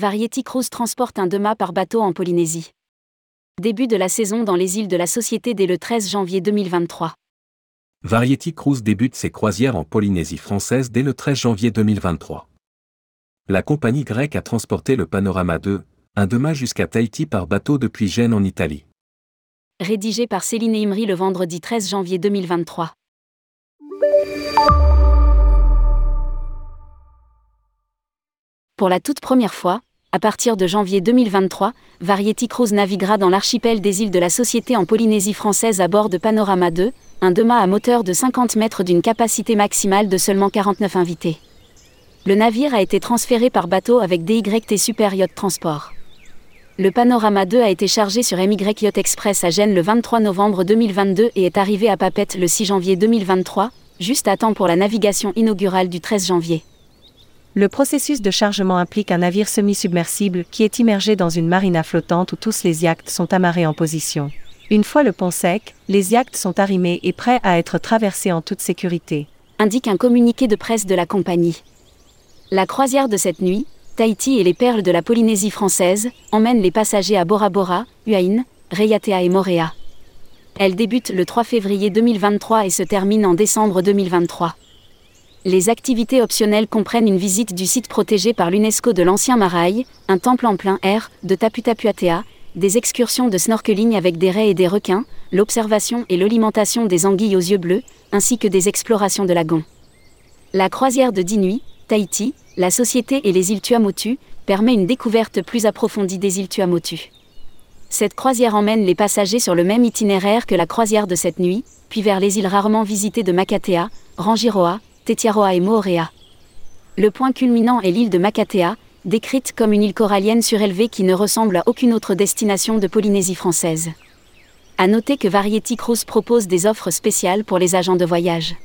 Variety Cruise transporte un deux-mâts par bateau en Polynésie. Début de la saison dans les îles de la Société dès le 13 janvier 2023. Variety Cruise débute ses croisières en Polynésie française dès le 13 janvier 2023. La compagnie grecque a transporté le Panorama 2, un deux-mâts jusqu'à Tahiti par bateau depuis Gênes en Italie. Rédigé par Céline Imri le vendredi 13 janvier 2023. Pour la toute première fois, à partir de janvier 2023, Variety Cruise naviguera dans l'archipel des îles de la Société en Polynésie française à bord de Panorama 2, un deux-mâts à moteur de 50 mètres d'une capacité maximale de seulement 49 invités. Le navire a été transféré par bateau avec DYT Super Yacht Transport. Le Panorama 2 a été chargé sur MY Yacht Express à Gênes le 23 novembre 2022 et est arrivé à Papette le 6 janvier 2023, juste à temps pour la navigation inaugurale du 13 janvier. Le processus de chargement implique un navire semi-submersible qui est immergé dans une marina flottante où tous les yachts sont amarrés en position. Une fois le pont sec, les yachts sont arrimés et prêts à être traversés en toute sécurité. Indique un communiqué de presse de la compagnie. La croisière de cette nuit, Tahiti et les perles de la Polynésie française, emmène les passagers à Bora Bora, Huaïn, Rayatea et Moréa. Elle débute le 3 février 2023 et se termine en décembre 2023. Les activités optionnelles comprennent une visite du site protégé par l'UNESCO de l'Ancien Maraï, un temple en plein air, de Taputapuatea, des excursions de snorkeling avec des raies et des requins, l'observation et l'alimentation des anguilles aux yeux bleus, ainsi que des explorations de lagons. La croisière de 10 nuits, Tahiti, la société et les îles Tuamotu, permet une découverte plus approfondie des îles Tuamotu. Cette croisière emmène les passagers sur le même itinéraire que la croisière de cette nuit, puis vers les îles rarement visitées de Makatea, Rangiroa, Tetiaroa et Moorea. Le point culminant est l'île de Makatea, décrite comme une île corallienne surélevée qui ne ressemble à aucune autre destination de Polynésie française. À noter que Variety Cruise propose des offres spéciales pour les agents de voyage.